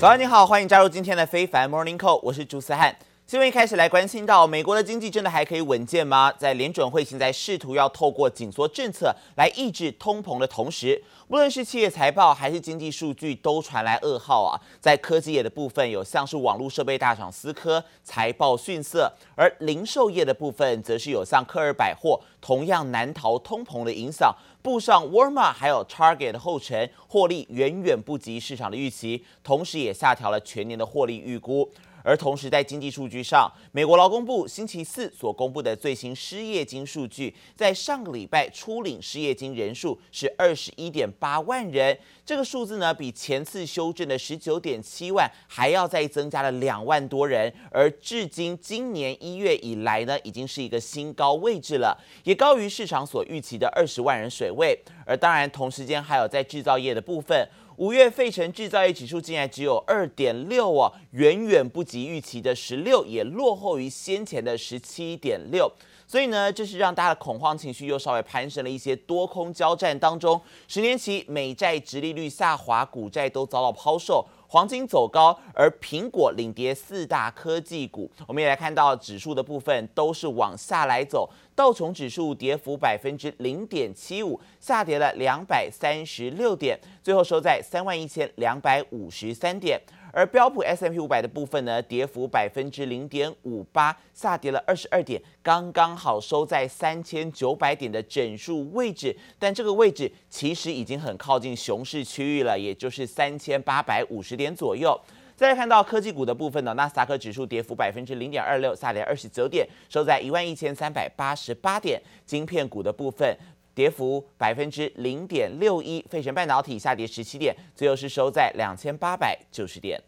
早安，你好，欢迎加入今天的非凡 Morning Call，我是朱思翰。新闻一开始来关心到，美国的经济真的还可以稳健吗？在联准会现在试图要透过紧缩政策来抑制通膨的同时，无论是企业财报还是经济数据都传来噩耗啊。在科技业的部分，有像是网络设备大厂思科财报逊色，而零售业的部分则是有像科尔百货同样难逃通膨的影响，步上沃尔玛还有 Target 的后尘，获利远远不及市场的预期，同时也下调了全年的获利预估。而同时，在经济数据上，美国劳工部星期四所公布的最新失业金数据，在上个礼拜初领失业金人数是二十一点八万人，这个数字呢，比前次修正的十九点七万还要再增加了两万多人，而至今今年一月以来呢，已经是一个新高位置了，也高于市场所预期的二十万人水位。而当然，同时间还有在制造业的部分。五月费城制造业指数竟然只有二点六哦，远远不及预期的十六，也落后于先前的十七点六。所以呢，这是让大家的恐慌情绪又稍微攀升了一些。多空交战当中，十年期美债殖利率下滑，股债都遭到抛售。黄金走高，而苹果领跌四大科技股。我们也来看到指数的部分都是往下来走，道琼指数跌幅百分之零点七五，下跌了两百三十六点，最后收在三万一千两百五十三点。而标普 S M P 五百的部分呢，跌幅百分之零点五八，下跌了二十二点，刚刚好收在三千九百点的整数位置。但这个位置其实已经很靠近熊市区域了，也就是三千八百五十点左右。再来看到科技股的部分呢，纳斯达克指数跌幅百分之零点二六，下跌二十九点，收在一万一千三百八十八点。晶片股的部分。跌幅百分之零点六一，费城半导体下跌十七点，最后是收在两千八百九十点。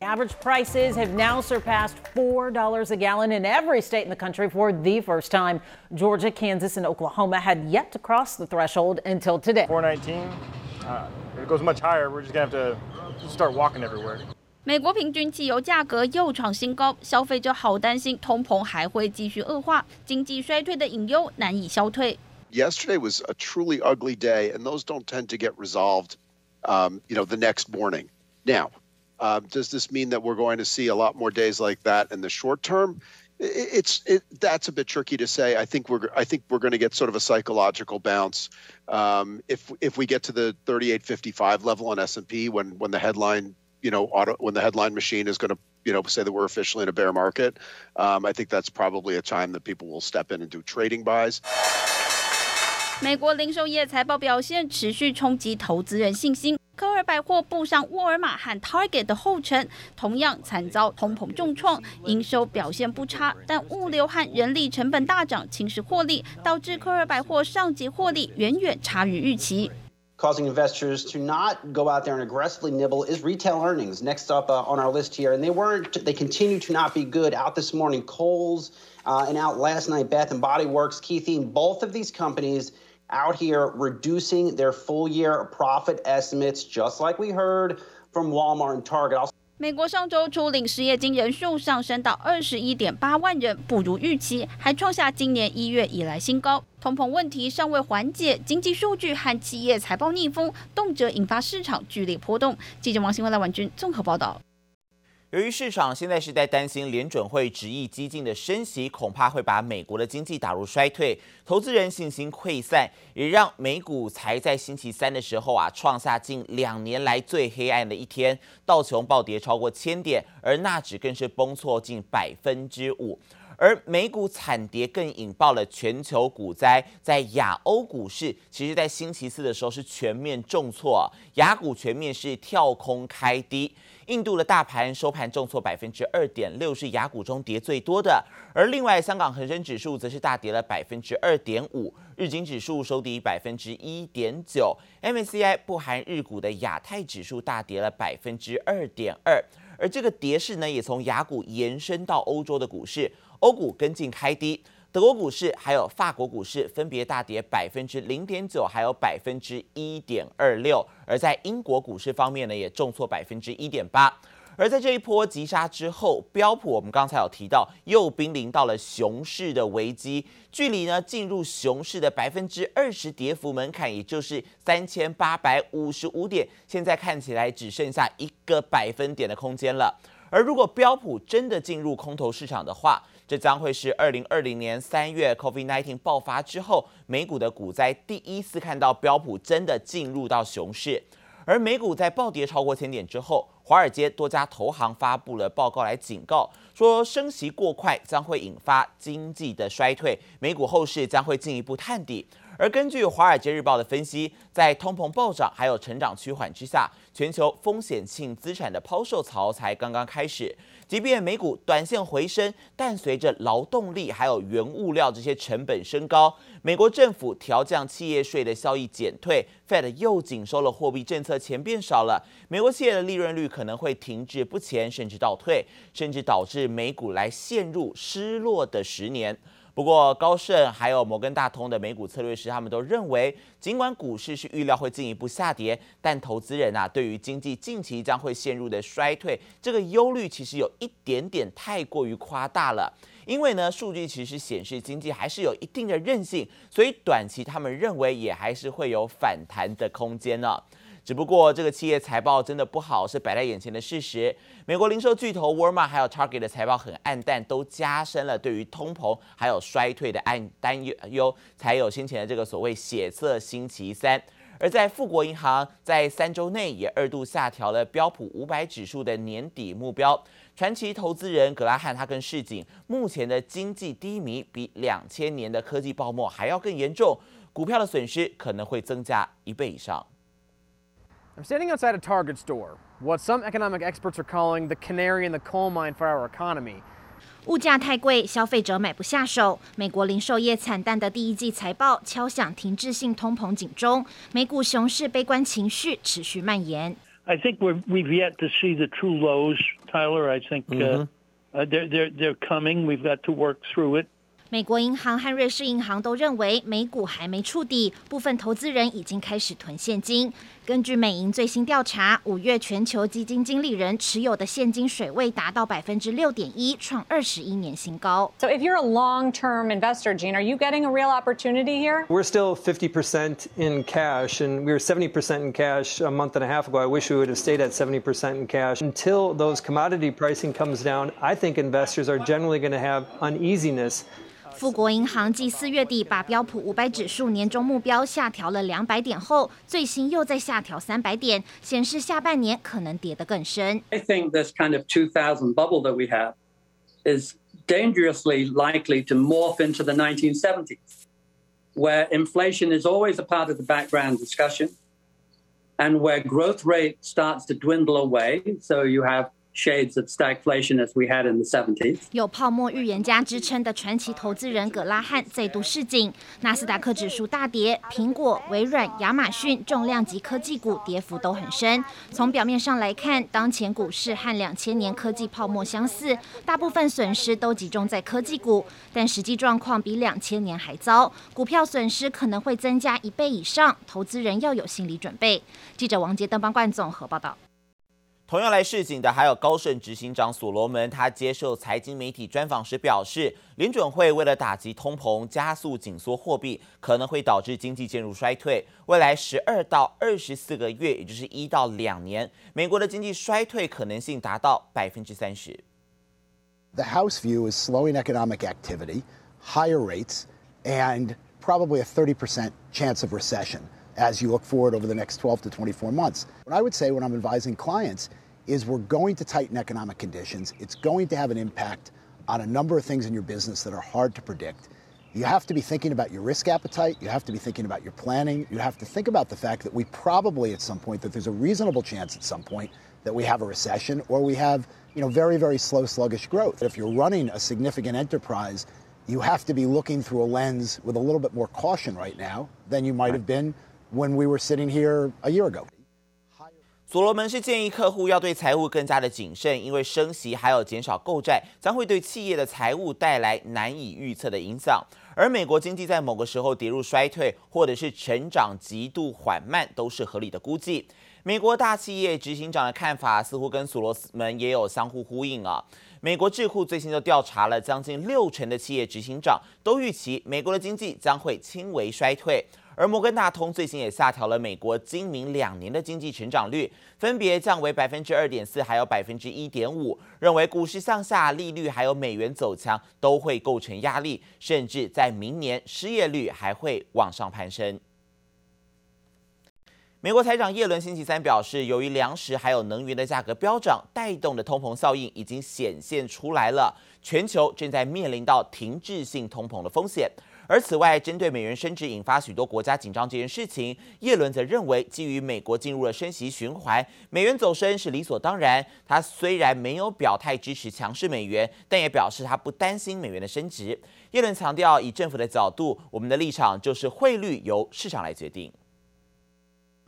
Average prices have now surpassed four dollars a gallon in every state in the country for the first time. Georgia, Kansas, and Oklahoma had yet to cross the threshold until today. Four nineteen. Uh, it goes much higher, we're just gonna have to start walking everywhere. 美国平均汽油价格又创新高，消费者好担心通膨还会继续恶化，经济衰退的隐忧难以消退。Yesterday was a truly ugly day, and those don't tend to get resolved, um, you know, the next morning. Now, uh, does this mean that we're going to see a lot more days like that in the short term? It's it, that's a bit tricky to say. I think we're I think we're going to get sort of a psychological bounce um, if if we get to the 38.55 level on S&P when when the headline you know auto when the headline machine is going to you know say that we're officially in a bear market. Um, I think that's probably a time that people will step in and do trading buys. 美国零售业财报表现持续冲击投资人信心，科尔百货步上沃尔玛和 Target 的后尘，同样惨遭通膨重创，营收表现不差，但物流和人力成本大涨侵蚀获利，导致科尔百货上季获利远远差于预期。Causing investors to not go out there and aggressively nibble is retail earnings. Next up uh, on our list here, and they weren't. They continue to not be good. Out this morning, Kohl's, uh, and out last night, Bath and Body Works. Key theme: both of these companies. Out here reducing their full year profit estimates, just like we heard from Walmart and Target. 美国上周初领失业金人数上升到二十一点八万人，不如预期，还创下今年一月以来新高。通膨问题尚未缓解，经济数据和企业财报逆风，动辄引发市场剧烈波动。记者王新文、赖婉君综合报道。由于市场现在是在担心联准会执意激进的升息，恐怕会把美国的经济打入衰退，投资人信心溃散，也让美股才在星期三的时候啊，创下近两年来最黑暗的一天，道琼暴跌超过千点，而纳指更是崩挫近百分之五，而美股惨跌更引爆了全球股灾，在亚欧股市，其实在星期四的时候是全面重挫，亚股全面是跳空开低。印度的大盘收盘重挫百分之二点六，是雅股中跌最多的。而另外，香港恒生指数则是大跌了百分之二点五，日经指数收低百分之一点九，MSCI 不含日股的亚太指数大跌了百分之二点二。而这个跌势呢，也从雅股延伸到欧洲的股市，欧股跟进开低。德国股市还有法国股市分别大跌百分之零点九，还有百分之一点二六。而在英国股市方面呢，也重挫百分之一点八。而在这一波急杀之后，标普我们刚才有提到又濒临到了熊市的危机，距离呢进入熊市的百分之二十跌幅门槛，也就是三千八百五十五点，现在看起来只剩下一个百分点的空间了。而如果标普真的进入空头市场的话，这将会是二零二零年三月 COVID-19 爆发之后，美股的股灾第一次看到标普真的进入到熊市。而美股在暴跌超过千点之后，华尔街多家投行发布了报告来警告，说升息过快将会引发经济的衰退，美股后市将会进一步探底。而根据《华尔街日报》的分析，在通膨暴涨还有成长趋缓之下，全球风险性资产的抛售潮才刚刚开始。即便美股短线回升，但随着劳动力还有原物料这些成本升高，美国政府调降企业税的效益减退，Fed 又紧收了货币政策钱变少了，美国企业的利润率可能会停滞不前，甚至倒退，甚至导致美股来陷入失落的十年。不过，高盛还有摩根大通的美股策略师，他们都认为，尽管股市是预料会进一步下跌，但投资人啊，对于经济近期将会陷入的衰退，这个忧虑其实有一点点太过于夸大了。因为呢，数据其实显示经济还是有一定的韧性，所以短期他们认为也还是会有反弹的空间呢。只不过这个企业财报真的不好，是摆在眼前的事实。美国零售巨头沃尔玛还有 Target 的财报很黯淡，都加深了对于通膨还有衰退的担担忧，才有先前的这个所谓血色星期三。而在富国银行在三周内也二度下调了标普五百指数的年底目标。传奇投资人葛拉汉他更示警，目前的经济低迷比两千年的科技泡沫还要更严重，股票的损失可能会增加一倍以上。I'm standing outside a Target store, what some economic experts are calling the canary in the coal mine for our economy. 物价太贵，消费者买不下手。美国零售业惨淡的第一季财报敲响停滞性通膨警钟，美股熊市悲观情绪持续蔓延。I think we're, we've yet to see the true lows, Tyler. I think uh, uh, they're, they're, they're coming. We've got to work through it. 美国银行和瑞士银行都认为美股还没触底，部分投资人已经开始囤现金。根据美银最新调查，五月全球基金经理人持有的现金水位达到百分之六点一，创二十一年新高。So if you're a long-term investor, Gene, are you getting a real opportunity here? We're still 50% in cash, and we were 70% in cash a month and a half ago. I wish we would have stayed at 70% in cash. Until those commodity pricing comes down, I think investors are generally going to have uneasiness. 富国银行继四月底把标普五百指数年终目标下调了两百点后，最新又再下调三百点，显示下半年可能跌得更深。I think this kind of 2000 bubble that we have is dangerously likely to morph into the 1970s, where inflation is always a part of the background discussion, and where growth rate starts to dwindle away. So you have Shades of stagflation as we had in the 70s。有泡沫预言家之称的传奇投资人葛拉汉再度示警，纳斯达克指数大跌，苹果、微软、亚马逊重量级科技股跌幅都很深。从表面上来看，当前股市和两千年科技泡沫相似，大部分损失都集中在科技股，但实际状况比两千年还糟，股票损失可能会增加一倍以上，投资人要有心理准备。记者王杰、邓邦冠综合报道。同样来示警的还有高盛执行长所罗门，他接受财经媒体专访时表示，联准会为了打击通膨，加速紧缩货币，可能会导致经济进入衰退。未来十二到二十四个月，也就是一到两年，美国的经济衰退可能性达到百分之三十。The House view is slowing economic activity, higher rates, and probably a 30% chance of recession as you look forward over the next 12 to 24 months. What I would say when I'm advising clients is we're going to tighten economic conditions. It's going to have an impact on a number of things in your business that are hard to predict. You have to be thinking about your risk appetite. You have to be thinking about your planning. You have to think about the fact that we probably at some point, that there's a reasonable chance at some point that we have a recession or we have, you know, very, very slow, sluggish growth. If you're running a significant enterprise, you have to be looking through a lens with a little bit more caution right now than you might have been when we were sitting here a year ago. 所罗门是建议客户要对财务更加的谨慎，因为升息还有减少购债将会对企业的财务带来难以预测的影响。而美国经济在某个时候跌入衰退，或者是成长极度缓慢，都是合理的估计。美国大企业执行长的看法似乎跟所罗门也有相互呼应啊。美国智库最新就调查了将近六成的企业执行长都预期美国的经济将会轻微衰退，而摩根大通最新也下调了美国今明两年的经济成长率，分别降为百分之二点四，还有百分之一点五，认为股市向下、利率还有美元走强都会构成压力，甚至在明年失业率还会往上攀升。美国财长耶伦星期三表示，由于粮食还有能源的价格飙涨，带动的通膨效应已经显现出来了，全球正在面临到停滞性通膨的风险。而此外，针对美元升值引发许多国家紧张这件事情，耶伦则认为，基于美国进入了升息循环，美元走升是理所当然。他虽然没有表态支持强势美元，但也表示他不担心美元的升值。耶伦强调，以政府的角度，我们的立场就是汇率由市场来决定。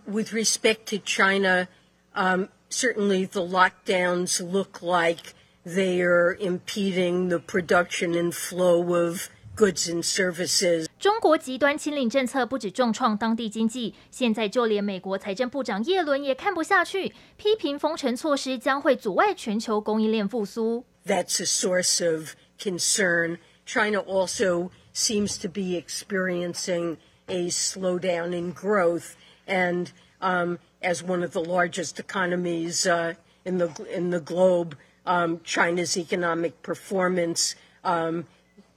With respect to China, um, certainly the lockdowns look like they are impeding the production and flow of goods and services. 中国极端清零政策不止重创当地经济，现在就连美国财政部长耶伦也看不下去，批评封城措施将会阻碍全球供应链复苏。That's a source of concern. China also seems to be experiencing a slowdown in growth. And um, as one of the largest economies uh, in the in the globe, um, China's economic performance um,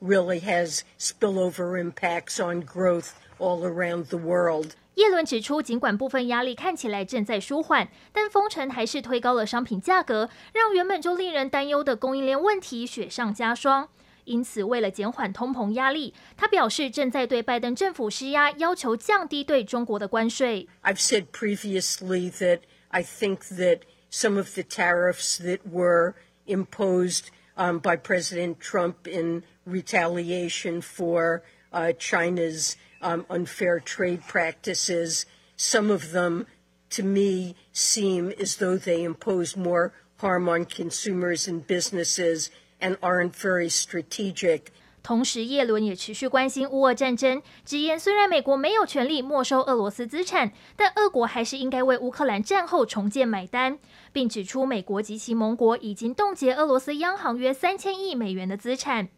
really has spillover impacts on growth all around the world. 耶伦指出，尽管部分压力看起来正在舒缓，但封城还是推高了商品价格，让原本就令人担忧的供应链问题雪上加霜。因此，为了减缓通膨压力，他表示正在对拜登政府施压，要求降低对中国的关税。I've said previously that I think that some of the tariffs that were imposed um, by President Trump in retaliation for uh, China's um, unfair trade practices, some of them, to me, seem as though they impose more harm on consumers and businesses. And aren't very strategic. 同时，耶伦也持续关心乌俄战争，直言虽然美国没有权利没收俄罗斯资产，但俄国还是应该为乌克兰战后重建买单，并指出美国及其盟国已经冻结俄罗斯央行约三千亿美元的资产。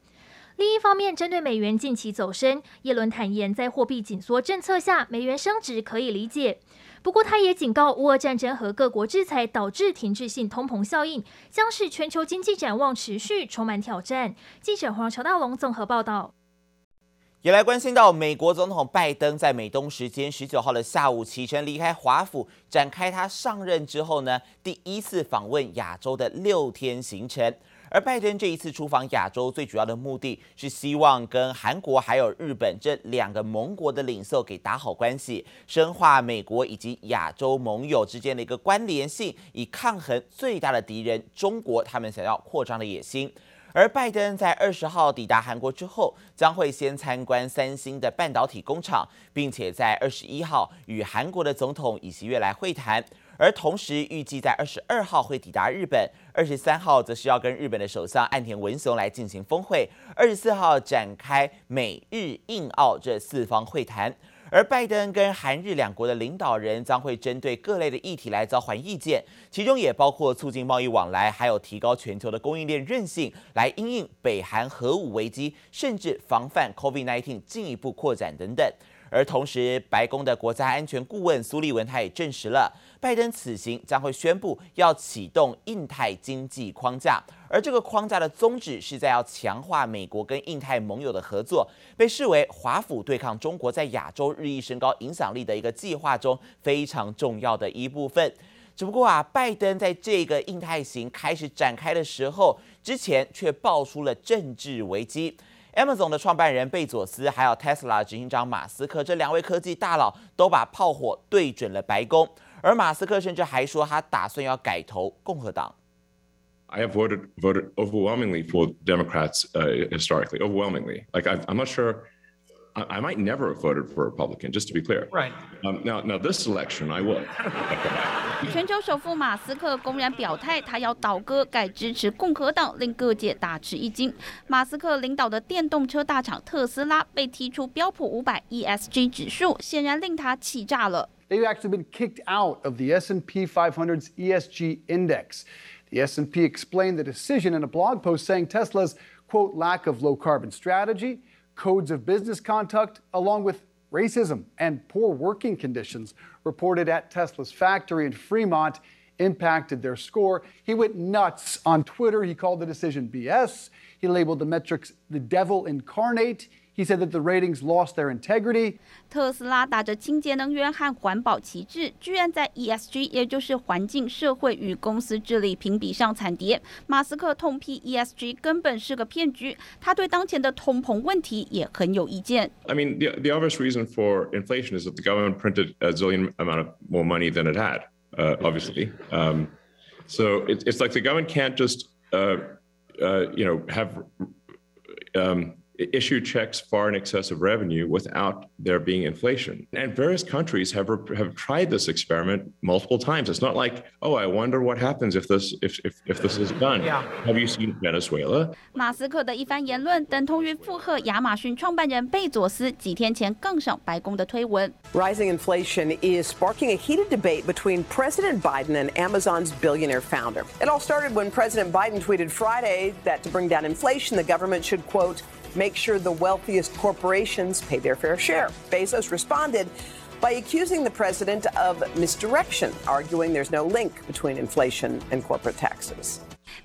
另一方面，针对美元近期走升，耶伦坦言，在货币紧缩政策下，美元升值可以理解。不过，他也警告，乌俄战争和各国制裁导致停滞性通膨效应，将使全球经济展望持续充满挑战。记者黄乔大龙综合报道。也来关心到，美国总统拜登在美东时间十九号的下午启程离开华府，展开他上任之后呢，第一次访问亚洲的六天行程。而拜登这一次出访亚洲，最主要的目的是希望跟韩国还有日本这两个盟国的领袖给打好关系，深化美国以及亚洲盟友之间的一个关联性，以抗衡最大的敌人中国他们想要扩张的野心。而拜登在二十号抵达韩国之后，将会先参观三星的半导体工厂，并且在二十一号与韩国的总统尹锡悦来会谈。而同时，预计在二十二号会抵达日本，二十三号则是要跟日本的首相岸田文雄来进行峰会，二十四号展开美日印澳这四方会谈。而拜登跟韩日两国的领导人将会针对各类的议题来交换意见，其中也包括促进贸易往来，还有提高全球的供应链韧性，来因应北韩核武危机，甚至防范 COVID-19 进一步扩展等等。而同时，白宫的国家安全顾问苏利文他也证实了，拜登此行将会宣布要启动印太经济框架，而这个框架的宗旨是在要强化美国跟印太盟友的合作，被视为华府对抗中国在亚洲日益升高影响力的一个计划中非常重要的一部分。只不过啊，拜登在这个印太行开始展开的时候，之前却爆出了政治危机。Amazon 的创办人贝佐斯，还有 Tesla 执行长马斯克，这两位科技大佬都把炮火对准了白宫，而马斯克甚至还说他打算要改投共和党。I have voted voted overwhelmingly for Democrats, uh, historically, overwhelmingly. Like I, I'm not sure. I might never have voted for a Republican, just to be clear. Right. Um, now, now this election, I will. 全球首富马斯克公然表态，他要倒戈改支持共和党，令各界大吃一惊。马斯克领导的电动车大厂特斯拉被踢出标普五百 ESG 指数，显然令他气炸了。 they've actually been kicked out of the S&P 500's ESG index. The S&P explained the decision in a blog post saying Tesla's quote lack of low carbon strategy, codes of business conduct, along with racism and poor working conditions reported at Tesla's factory in Fremont impacted their score. He went nuts on Twitter. He called the decision BS. He labeled the metrics the devil incarnate. He said that the ratings lost their integrity. 特斯拉打着清洁能源和环保旗帜，居然在 ESG，也就是环境、社会与公司治理评比上惨跌。马斯克痛批 ESG 根本是个骗局，他对当前的通膨问题也很有意见。I mean, the, the obvious reason for inflation is that the government printed a zillion amount of more money than it had, uh, obviously. Um, so it, it's like the government can't just, uh, uh, you know, have um, issue checks far in excess of revenue without there being inflation. And various countries have have tried this experiment multiple times. It's not like, oh, I wonder what happens if this if if, if this is done. Yeah. Have you seen Venezuela? 马斯克的一番言论，等同于附和亚马逊创办人贝佐斯几天前杠上白宫的推文。Rising inflation is sparking a heated debate between President Biden and Amazon's billionaire founder. It all started when President Biden tweeted Friday that to bring down inflation, the government should quote make sure the wealthiest corporations pay their fair share. Bezos responded by accusing the president of misdirection, arguing there's no link between inflation and corporate taxes.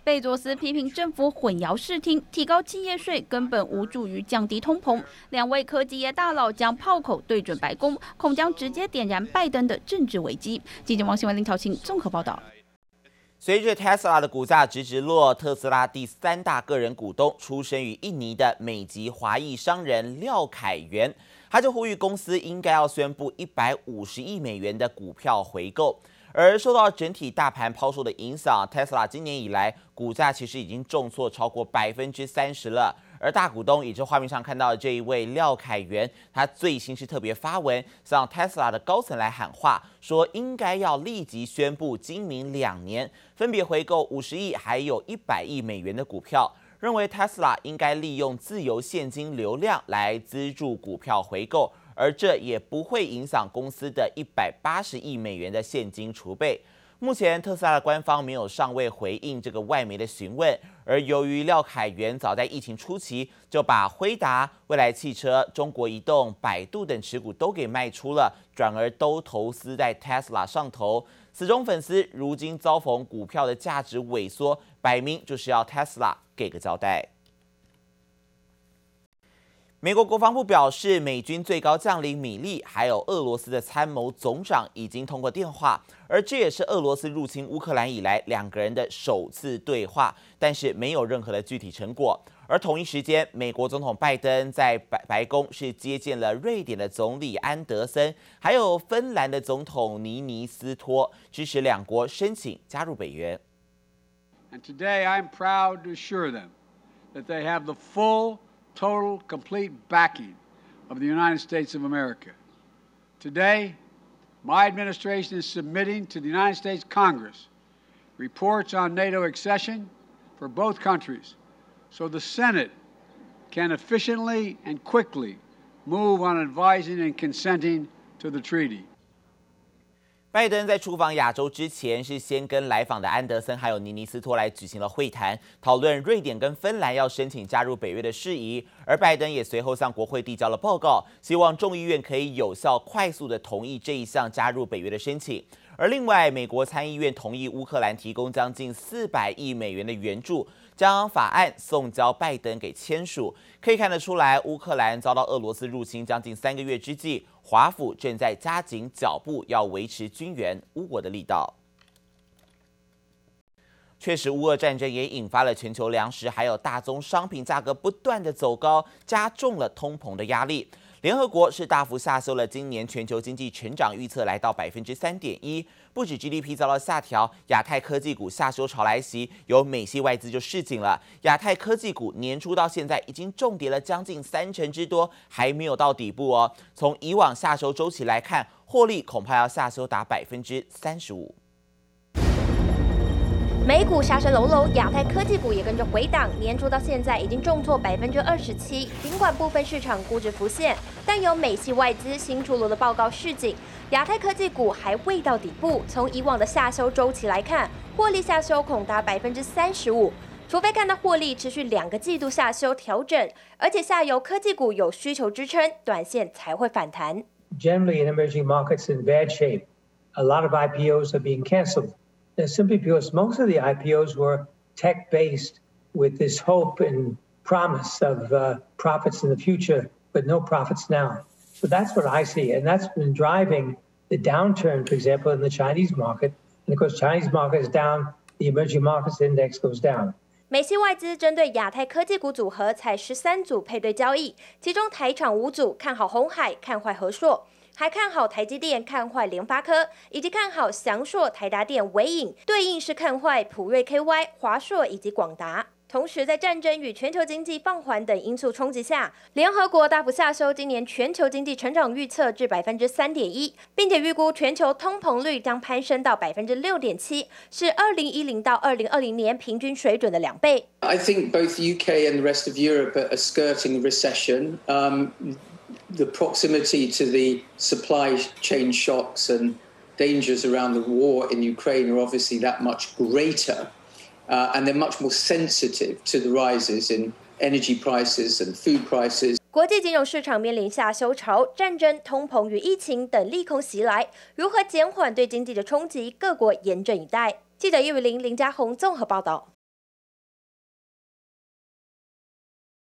贝佐斯批评政府混淆视听，提高企业税根本无助于降低通膨。两位科技业大佬将炮口对准白宫，恐将直接点燃拜登的政治危机。记者王新文、林条晴综合报道。 随着 Tesla 的股价直直落，特斯拉第三大个人股东、出生于印尼的美籍华裔商人廖凯元，他就呼吁公司应该要宣布一百五十亿美元的股票回购。而受到整体大盘抛售的影响，Tesla 今年以来股价其实已经重挫超过百分之三十了。而大股东，也就画面上看到的这一位廖凯元，他最新是特别发文，向 Tesla 的高层来喊话，说应该要立即宣布今明两年分别回购五十亿还有一百亿美元的股票，认为 Tesla 应该利用自由现金流量来资助股票回购，而这也不会影响公司的一百八十亿美元的现金储备。目前特斯拉的官方没有尚未回应这个外媒的询问，而由于廖凯元早在疫情初期就把辉达、未来汽车、中国移动、百度等持股都给卖出了，转而都投资在 Tesla 上头，死忠粉丝如今遭逢股票的价值萎缩，摆明就是要 Tesla 给个交代。美国国防部表示，美军最高将领米利还有俄罗斯的参谋总长已经通过电话，而这也是俄罗斯入侵乌克兰以来两个人的首次对话，但是没有任何的具体成果。而同一时间，美国总统拜登在白白宫是接见了瑞典的总理安德森，还有芬兰的总统尼尼斯托，支持两国申请加入北约。Today I'm proud to assure them that they have the full total, complete backing of the United States of America. Today, my administration is submitting to the United States Congress reports on NATO accession for both countries so the Senate can efficiently and quickly move on advising and consenting to the treaty. 拜登在出访亚洲之前，是先跟来访的安德森还有尼尼斯托来举行了会谈，讨论瑞典跟芬兰要申请加入北约的事宜。而拜登也随后向国会递交了报告，希望众议院可以有效、快速的同意这一项加入北约的申请。而另外，美国参议院同意乌克兰提供将近四百亿美元的援助。将法案送交拜登给签署，可以看得出来，乌克兰遭到俄罗斯入侵将近三个月之际，华府正在加紧脚步，要维持军援乌国的力道。确实，乌俄战争也引发了全球粮食还有大宗商品价格不断的走高，加重了通膨的压力。联合国是大幅下修了今年全球经济成长预测，来到百分之三点一。不止 GDP 遭到下调，亚太科技股下修潮来袭，有美系外资就示警了。亚太科技股年初到现在已经重跌了将近三成之多，还没有到底部哦。从以往下修周期来看，获利恐怕要下修达百分之三十五。美股杀声隆隆，亚太科技股也跟着回档，年初到现在已经重挫百分之二十七。尽管部分市场估值浮现，但有美系外资新出炉的报告示警，亚太科技股还未到底部。从以往的下修周期来看，获利下修恐达百分之三十五，除非看到获利持续两个季度下修调整，而且下游科技股有需求支撑，短线才会反弹。Generally, in emerging markets in bad shape, a lot of IPOs are being canceled. simply because most of the IPOs were tech based with this hope and promise of uh, profits in the future, but no profits now. So that's what I see. And that's been driving the downturn, for example, in the Chinese market. And of course, Chinese market is down, the emerging markets index goes down. 美系外资针对亚太科技股组合采十三组配对交易，其中台厂五组看好鸿海，看坏和硕。 还看好台积电，看坏联发科，以及看好祥硕、台达电、纬颖，对应是看坏普瑞 KY、华硕以及广达。同时，在战争与全球经济放缓等因素冲击下，联合国大幅下修今年全球经济成长预测至百分之三点一，并且预估全球通膨率将攀升到百分之六点七，是二零一零到二零二零年平均水准的两倍。I think both UK and the rest of Europe are skirting recession. Um, the proximity to the supply chain shocks and dangers around the war in Ukraine are obviously that much greater, uh, and they're much more sensitive to the rises in energy prices and food prices. 国际金融市场面临下修潮，战争、通膨与疫情等利空袭来，如何减缓对经济的冲击？各国严阵以待。记者叶雨林、林家宏综合报道。